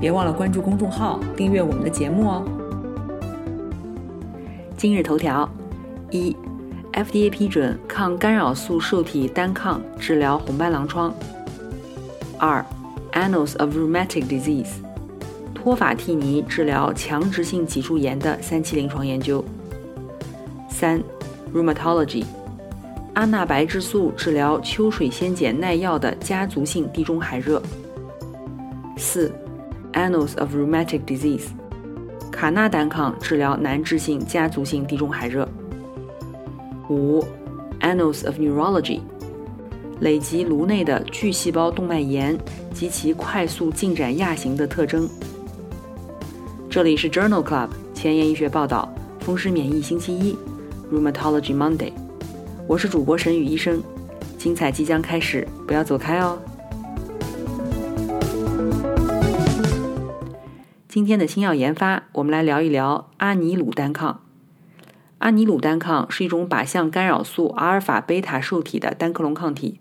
别忘了关注公众号，订阅我们的节目哦。今日头条：一，FDA 批准抗干扰素受体单抗治疗红斑狼疮。二，Annals of Rheumatic Disease，托法替尼治疗强直性脊柱炎的三期临床研究。三，Rheumatology，阿那白质素治疗秋水仙碱耐药的家族性地中海热。四。Annals of Rheumatic Disease，卡纳单抗治疗难治性家族性地中海热。五，Annals of Neurology，累及颅内的巨细胞动脉炎及其快速进展亚型的特征。这里是 Journal Club 前沿医学报道，风湿免疫星期一，Rheumatology Monday，我是主播沈宇医生，精彩即将开始，不要走开哦。今天的新药研发，我们来聊一聊阿尼鲁单抗。阿尼鲁单抗是一种靶向干扰素阿尔法贝塔受体的单克隆抗体，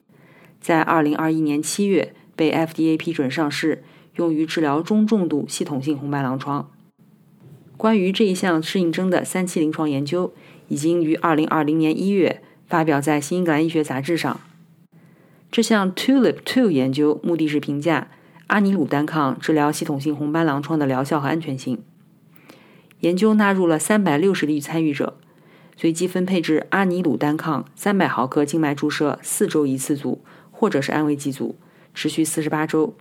在2021年7月被 FDA 批准上市，用于治疗中重度系统性红斑狼疮。关于这一项适应症的三期临床研究，已经于2020年1月发表在《新英格兰医学杂志》上。这项 Tulip Two 研究目的是评价。阿尼鲁单抗治疗系统性红斑狼疮的疗效和安全性。研究纳入了三百六十例参与者，随机分配至阿尼鲁单抗三百毫克静脉注射四周一次组，或者是安慰剂组，持续四十八周。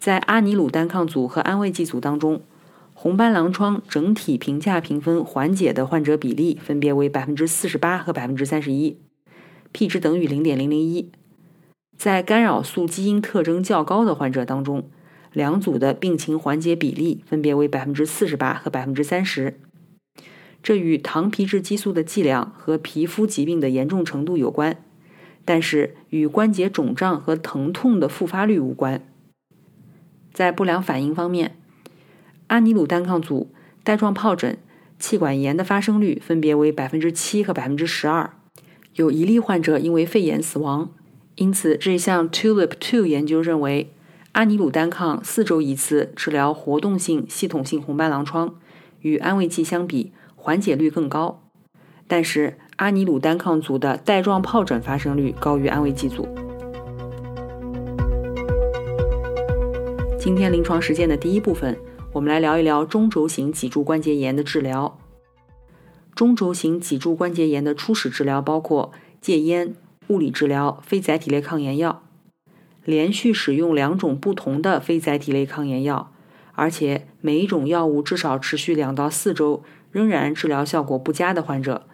在阿尼鲁单抗组和安慰剂组当中，红斑狼疮整体评价评分缓解的患者比例分别为百分之四十八和百分之三十一，p 值等于零点零零一。在干扰素基因特征较高的患者当中，两组的病情缓解比例分别为百分之四十八和百分之三十。这与糖皮质激素的剂量和皮肤疾病的严重程度有关，但是与关节肿胀和疼痛的复发率无关。在不良反应方面，阿尼鲁单抗组带状疱疹、气管炎的发生率分别为百分之七和百分之十二，有一例患者因为肺炎死亡。因此，这项 TULIP-2 研究认为，阿尼鲁单抗四周一次治疗活动性系统性红斑狼疮，与安慰剂相比，缓解率更高。但是，阿尼鲁单抗组的带状疱疹发生率高于安慰剂组。今天临床实践的第一部分，我们来聊一聊中轴型脊柱关节炎的治疗。中轴型脊柱关节炎的初始治疗包括戒烟。物理治疗、非甾体类抗炎药，连续使用两种不同的非甾体类抗炎药，而且每一种药物至少持续两到四周，仍然治疗效果不佳的患者，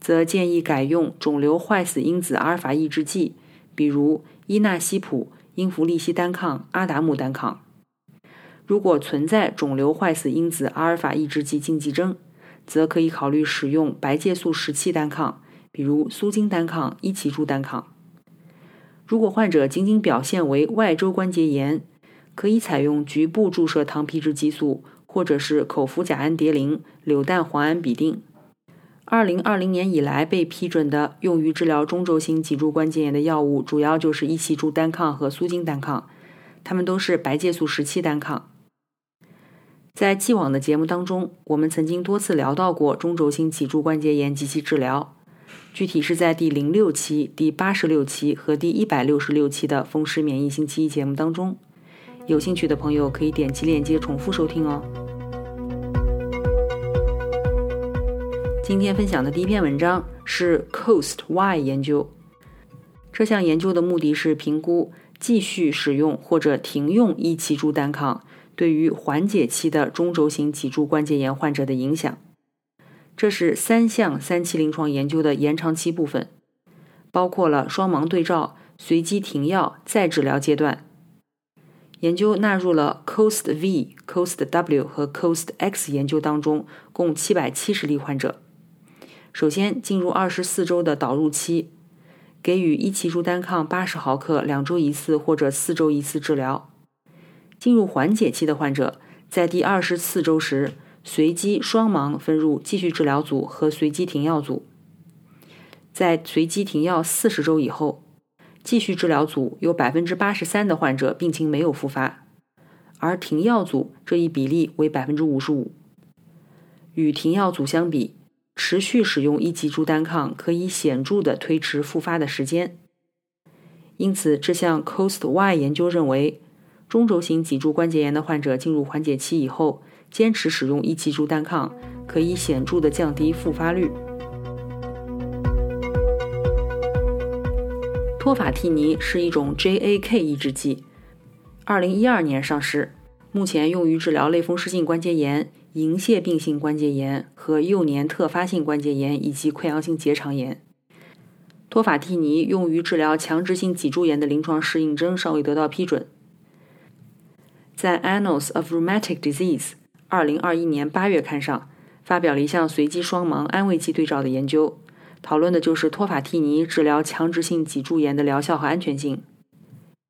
则建议改用肿瘤坏死因子阿尔法抑制剂，比如伊那西普、英弗利西单抗、阿达木单抗。如果存在肿瘤坏死因子阿尔法抑制剂禁忌症，则可以考虑使用白介素十七单抗。比如苏金单抗、伊奇珠单抗。如果患者仅仅表现为外周关节炎，可以采用局部注射糖皮质激素，或者是口服甲氨蝶呤、柳氮磺胺吡啶。二零二零年以来被批准的用于治疗中轴型脊柱关节炎的药物，主要就是伊奇珠单抗和苏金单抗，它们都是白介素十七单抗。在既往的节目当中，我们曾经多次聊到过中轴型脊柱关节炎及其治疗。具体是在第零六期、第八十六期和第一百六十六期的《风湿免疫星期一》节目当中，有兴趣的朋友可以点击链接重复收听哦。今天分享的第一篇文章是 Coast Y 研究，这项研究的目的是评估继续使用或者停用一期珠单抗对于缓解期的中轴型脊柱关节炎患者的影响。这是三项三期临床研究的延长期部分，包括了双盲对照、随机停药、再治疗阶段。研究纳入了 COAST V、COAST W 和 COAST X 研究当中，共七百七十例患者。首先进入二十四周的导入期，给予一期珠单抗八十毫克，两周一次或者四周一次治疗。进入缓解期的患者，在第二十四周时，随机双盲分入继续治疗组和随机停药组。在随机停药四十周以后。继续治疗组有百分之八十三的患者病情没有复发，而停药组这一比例为百分之五十五。与停药组相比，持续使用一级珠单抗可以显著的推迟复发的时间。因此，这项 Cost Y 研究认为，中轴型脊柱关节炎的患者进入缓解期以后，坚持使用一级珠单抗可以显著的降低复发率。托法替尼是一种 JAK 抑制剂，二零一二年上市，目前用于治疗类风湿性关节炎、银屑病性关节炎和幼年特发性关节炎以及溃疡性结肠炎。托法替尼用于治疗强直性脊柱炎的临床适应症尚未得到批准。在 Annals of Rheumatic Disease 二零二一年八月刊上，发表了一项随机双盲安慰剂对照的研究。讨论的就是托法替尼治疗强直性脊柱炎的疗效和安全性。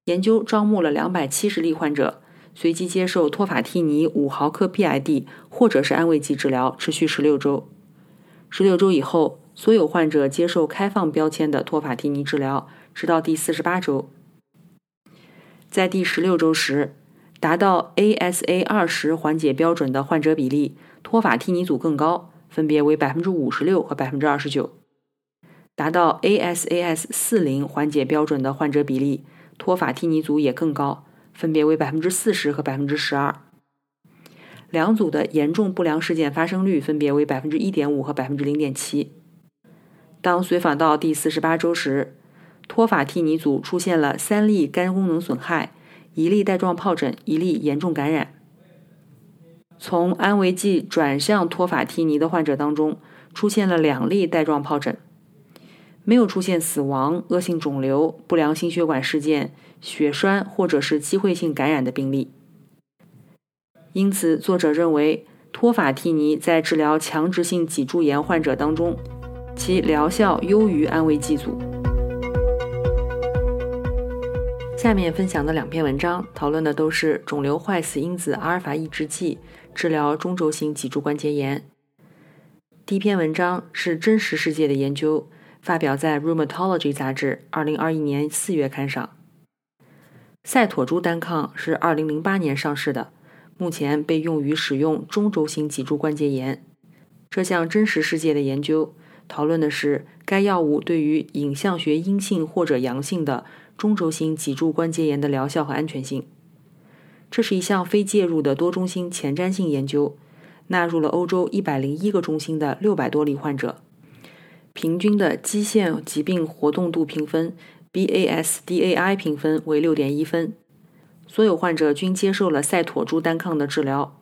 研究招募了两百七十例患者，随机接受托法替尼五毫克 BID 或者是安慰剂治疗，持续十六周。十六周以后，所有患者接受开放标签的托法替尼治疗，直到第四十八周。在第十六周时，达到 ASA 二十缓解标准的患者比例，托法替尼组更高，分别为百分之五十六和百分之二十九。达到 ASAS 四零缓解标准的患者比例，托法替尼组也更高，分别为百分之四十和百分之十二。两组的严重不良事件发生率分别为百分之一点五和百分之零点七。当随访到第四十八周时，托法替尼组出现了三例肝功能损害、一例带状疱疹、一例严重感染。从安慰剂转向托法替尼的患者当中，出现了两例带状疱疹。没有出现死亡、恶性肿瘤、不良心血管事件、血栓或者是机会性感染的病例。因此，作者认为托法替尼在治疗强直性脊柱炎患者当中，其疗效优于安慰剂组。下面分享的两篇文章讨论的都是肿瘤坏死因子阿尔法抑制剂治疗中轴型脊柱关节炎。第一篇文章是真实世界的研究。发表在《Rheumatology》杂志二零二一年四月刊上。赛妥珠单抗是二零零八年上市的，目前被用于使用中轴型脊柱关节炎。这项真实世界的研究讨论的是该药物对于影像学阴性或者阳性的中轴型脊柱关节炎的疗效和安全性。这是一项非介入的多中心前瞻性研究，纳入了欧洲一百零一个中心的六百多例患者。平均的基线疾病活动度评分 （BASDAI） 评分为六点一分，所有患者均接受了赛妥珠单抗的治疗。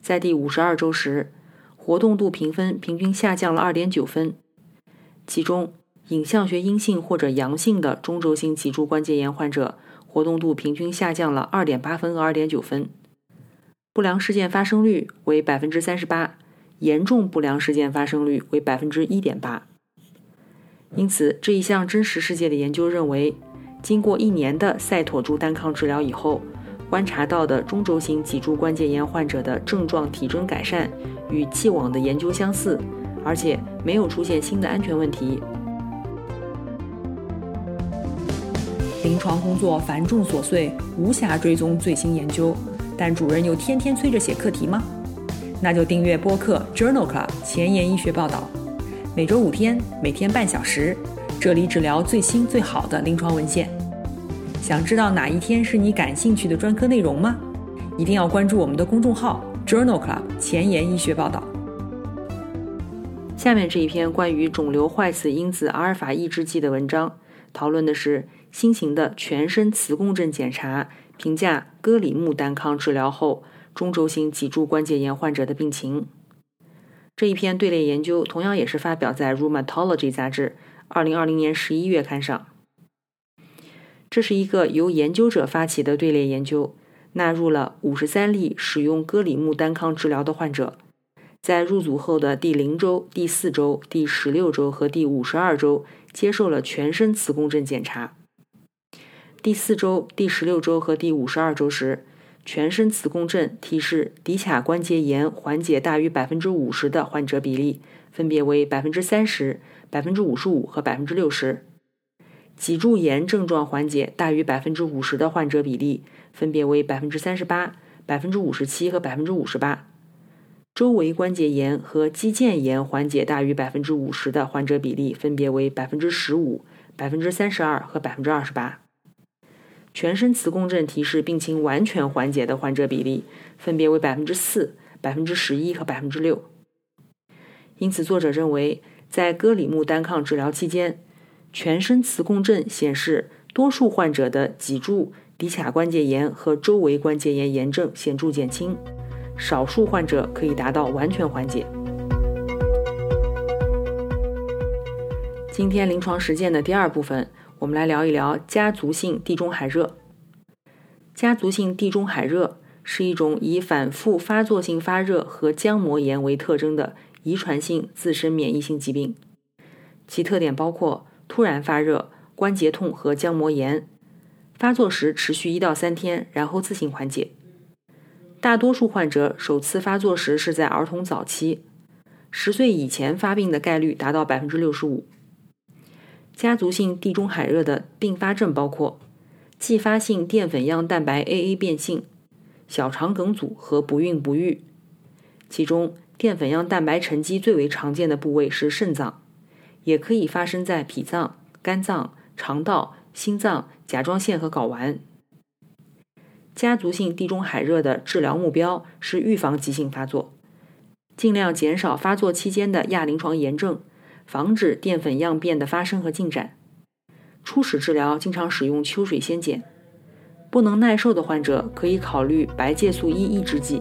在第五十二周时，活动度评分平均下降了二点九分，其中影像学阴性或者阳性的中轴性脊柱关节炎患者活动度平均下降了二点八分和二点九分，不良事件发生率为百分之三十八。严重不良事件发生率为百分之一点八，因此这一项真实世界的研究认为，经过一年的赛妥珠单抗治疗以后，观察到的中轴型脊柱关节炎患者的症状体征改善与既往的研究相似，而且没有出现新的安全问题。临床工作繁重琐碎，无暇追踪最新研究，但主任又天天催着写课题吗？那就订阅播客 Journal Club 前沿医学报道，每周五天，每天半小时，这里只聊最新最好的临床文献。想知道哪一天是你感兴趣的专科内容吗？一定要关注我们的公众号 Journal Club 前沿医学报道。下面这一篇关于肿瘤坏死因子阿尔法抑制剂的文章，讨论的是新型的全身磁共振检查，评价戈里木单抗治疗后。中轴型脊柱关节炎患者的病情，这一篇队列研究同样也是发表在《Rheumatology》杂志二零二零年十一月刊上。这是一个由研究者发起的队列研究，纳入了五十三例使用戈里木单抗治疗的患者，在入组后的第零周、第四周、第十六周和第五十二周接受了全身磁共振检查。第四周、第十六周和第五十二周时，全身磁共振提示骶髂关节炎缓解大于百分之五十的患者比例分别为百分之三十、百分之五十五和百分之六十。脊柱炎症状缓解大于百分之五十的患者比例分别为百分之三十八、百分之五十七和百分之五十八；周围关节炎和肌腱炎缓解大于百分之五十的患者比例分别为百分之十五、百分之三十二和百分之二十八；全身磁共振提示病情完全缓解的患者比例分别为百分之四、百分之十一和百分之六。因此，作者认为，在歌里木单抗治疗期间，全身磁共振显示，多数患者的脊柱、骶髂关节炎和周围关节炎炎症显著减轻，少数患者可以达到完全缓解。今天临床实践的第二部分，我们来聊一聊家族性地中海热。家族性地中海热是一种以反复发作性发热和浆膜炎为特征的遗传性自身免疫性疾病，其特点包括。突然发热、关节痛和浆膜炎，发作时持续一到三天，然后自行缓解。大多数患者首次发作时是在儿童早期，十岁以前发病的概率达到百分之六十五。家族性地中海热的并发症包括继发性淀粉样蛋白 AA 变性、小肠梗阻和不孕不育，其中淀粉样蛋白沉积最为常见的部位是肾脏。也可以发生在脾脏、肝脏、肠道、心脏、甲状腺和睾丸。家族性地中海热的治疗目标是预防急性发作，尽量减少发作期间的亚临床炎症，防止淀粉样变的发生和进展。初始治疗经常使用秋水仙碱，不能耐受的患者可以考虑白介素一抑制剂。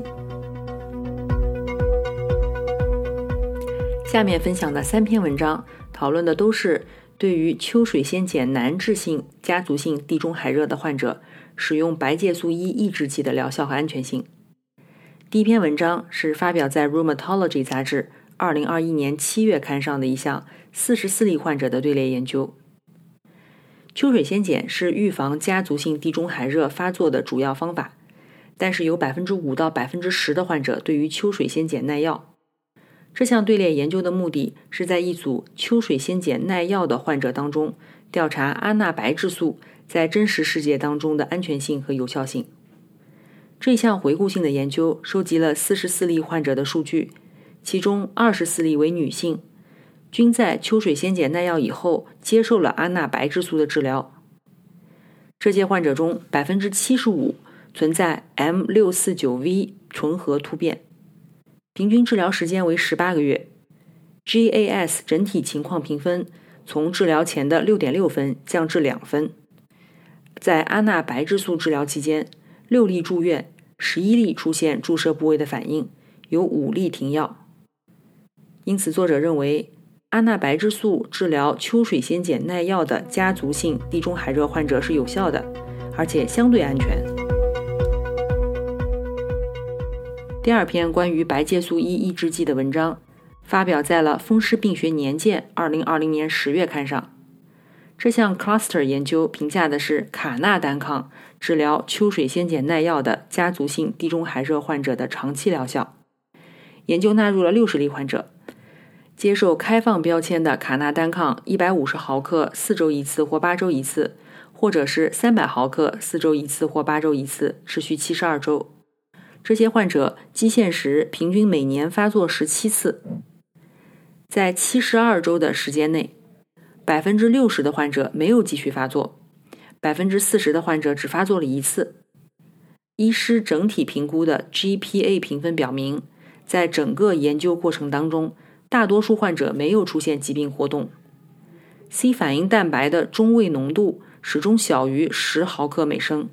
下面分享的三篇文章。讨论的都是对于秋水仙碱难治性家族性地中海热的患者使用白介素一抑制剂的疗效和安全性。第一篇文章是发表在《Rheumatology》杂志2021年7月刊上的一项44例患者的队列研究。秋水仙碱是预防家族性地中海热发作的主要方法，但是有5%到10%的患者对于秋水仙碱耐药。这项队列研究的目的是在一组秋水仙碱耐药的患者当中，调查阿那白质素在真实世界当中的安全性和有效性。这项回顾性的研究收集了四十四例患者的数据，其中二十四例为女性，均在秋水仙碱耐药以后接受了阿那白质素的治疗。这些患者中，百分之七十五存在 M 六四九 V 纯合突变。平均治疗时间为十八个月，GAS 整体情况评分从治疗前的六点六分降至两分。在阿那白质素治疗期间，六例住院，十一例出现注射部位的反应，有五例停药。因此，作者认为阿那白质素治疗秋水仙碱耐药的家族性地中海热患者是有效的，而且相对安全。第二篇关于白介素一抑制剂的文章，发表在了《风湿病学年鉴》二零二零年十月刊上。这项 cluster 研究评价的是卡纳单抗治疗秋水仙碱耐药的家族性地中海热患者的长期疗效。研究纳入了六十例患者，接受开放标签的卡纳单抗一百五十毫克四周一次或八周一次，或者是三百毫克四周一次或八周一次，持续七十二周。这些患者基线时平均每年发作十七次，在七十二周的时间内，百分之六十的患者没有继续发作，百分之四十的患者只发作了一次。医师整体评估的 GPA 评分表明，在整个研究过程当中，大多数患者没有出现疾病活动。C 反应蛋白的中位浓度始终小于十毫克每升，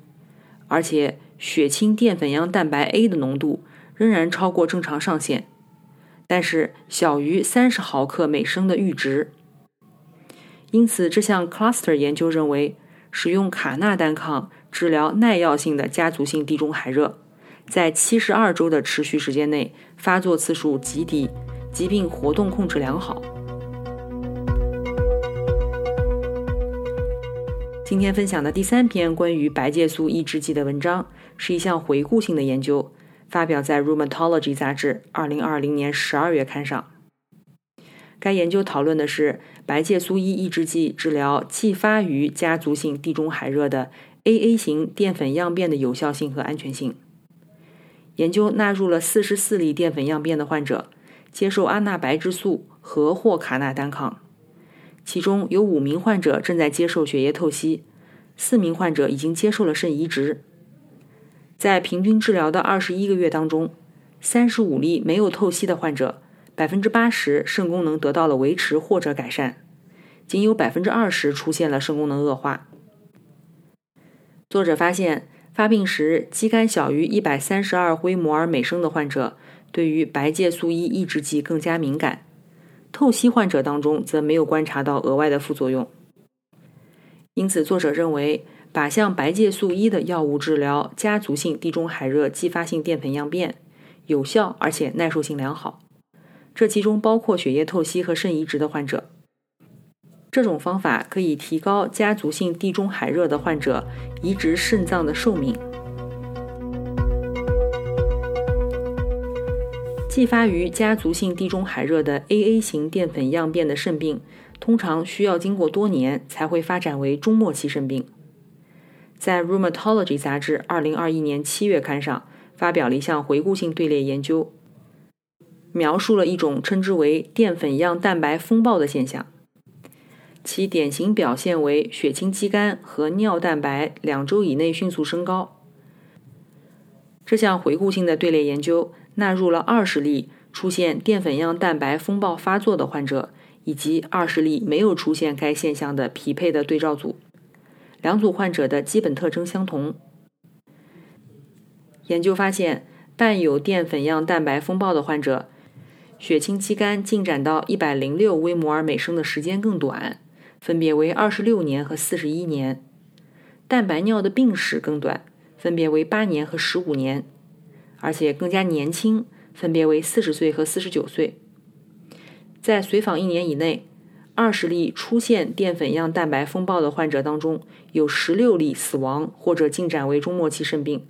而且。血清淀粉样蛋白 A 的浓度仍然超过正常上限，但是小于三十毫克每升的阈值。因此，这项 cluster 研究认为，使用卡纳单抗治疗耐药性的家族性地中海热，在七十二周的持续时间内，发作次数极低，疾病活动控制良好。今天分享的第三篇关于白介素抑制剂的文章，是一项回顾性的研究，发表在《Rheumatology》杂志二零二零年十二月刊上。该研究讨论的是白介素一抑制剂治疗继发于家族性地中海热的 AA 型淀粉样变的有效性和安全性。研究纳入了四十四例淀粉样变的患者，接受阿那白质素和或卡那单抗。其中有五名患者正在接受血液透析，四名患者已经接受了肾移植。在平均治疗的二十一个月当中，三十五例没有透析的患者，百分之八十肾功能得到了维持或者改善，仅有百分之二十出现了肾功能恶化。作者发现，发病时肌酐小于一百三十二微摩尔每升的患者，对于白介素一抑制剂更加敏感。透析患者当中则没有观察到额外的副作用，因此作者认为靶向白介素一的药物治疗家族性地中海热继发性淀粉样变有效，而且耐受性良好。这其中包括血液透析和肾移植的患者。这种方法可以提高家族性地中海热的患者移植肾脏的寿命。继发于家族性地中海热的 AA 型淀粉样变的肾病，通常需要经过多年才会发展为中末期肾病。在《Rheumatology》杂志2021年7月刊上发表了一项回顾性队列研究，描述了一种称之为淀粉样蛋白风暴的现象。其典型表现为血清肌酐和尿蛋白两周以内迅速升高。这项回顾性的队列研究。纳入了二十例出现淀粉样蛋白风暴发作的患者，以及二十例没有出现该现象的匹配的对照组。两组患者的基本特征相同。研究发现，伴有淀粉样蛋白风暴的患者，血清肌酐进展到一百零六微摩尔每升的时间更短，分别为二十六年和四十一年；蛋白尿的病史更短，分别为八年和十五年。而且更加年轻，分别为四十岁和四十九岁。在随访一年以内，二十例出现淀粉样蛋白风暴的患者当中，有十六例死亡或者进展为中末期肾病，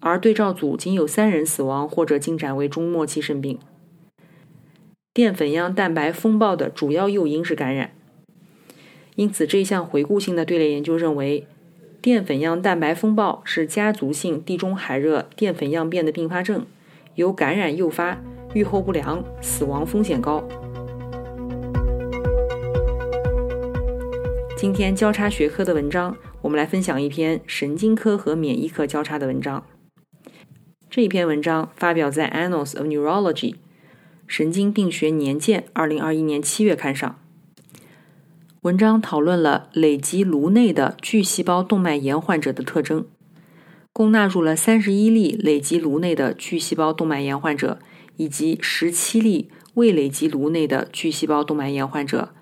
而对照组仅有三人死亡或者进展为中末期肾病。淀粉样蛋白风暴的主要诱因是感染，因此这项回顾性的队列研究认为。淀粉样蛋白风暴是家族性地中海热淀粉样变的并发症，由感染诱发，预后不良，死亡风险高。今天交叉学科的文章，我们来分享一篇神经科和免疫科交叉的文章。这一篇文章发表在《Annals of Neurology》神经病学年鉴二零二一年七月刊上。文章讨论了累积颅内的巨细胞动脉炎患者的特征，共纳入了三十一例累积颅内的巨细胞动脉炎患者，以及十七例未累积颅内的巨细胞动脉炎患者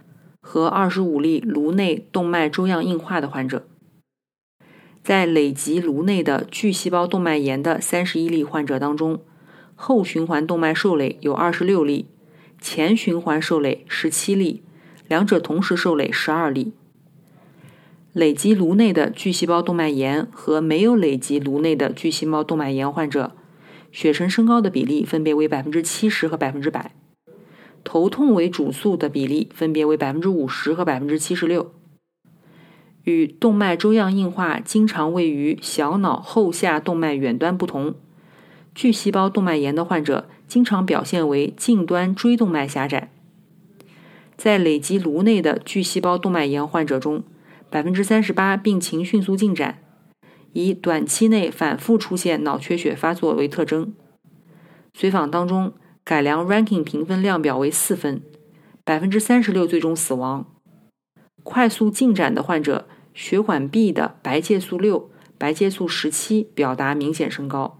和二十五例颅内动脉粥样硬化的患者。在累积颅内的巨细胞动脉炎的三十一例患者当中，后循环动脉受累有二十六例，前循环受累十七例。两者同时受累十二例，累积颅内的巨细胞动脉炎和没有累积颅内的巨细胞动脉炎患者，血沉升高的比例分别为百分之七十和百分之百，头痛为主诉的比例分别为百分之五十和百分之七十六。与动脉粥样硬化经常位于小脑后下动脉远端不同，巨细胞动脉炎的患者经常表现为近端椎动脉狭窄。在累积颅内的巨细胞动脉炎患者中，百分之三十八病情迅速进展，以短期内反复出现脑缺血发作为特征。随访当中，改良 Ranking 评分量表为四分，百分之三十六最终死亡。快速进展的患者，血管壁的白介素六、白介素十七表达明显升高。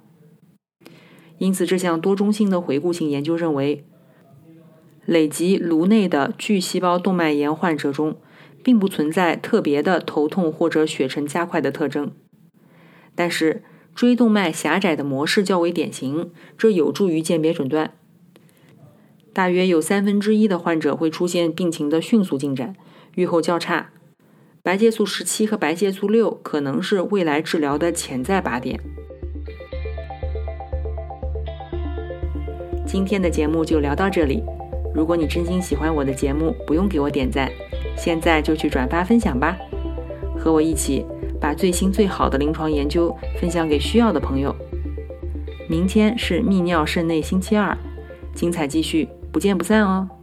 因此，这项多中心的回顾性研究认为。累积颅内的巨细胞动脉炎患者中，并不存在特别的头痛或者血沉加快的特征。但是椎动脉狭窄的模式较为典型，这有助于鉴别诊断。大约有三分之一的患者会出现病情的迅速进展，预后较差。白介素十七和白介素六可能是未来治疗的潜在靶点。今天的节目就聊到这里。如果你真心喜欢我的节目，不用给我点赞，现在就去转发分享吧，和我一起把最新最好的临床研究分享给需要的朋友。明天是泌尿肾内星期二，精彩继续，不见不散哦。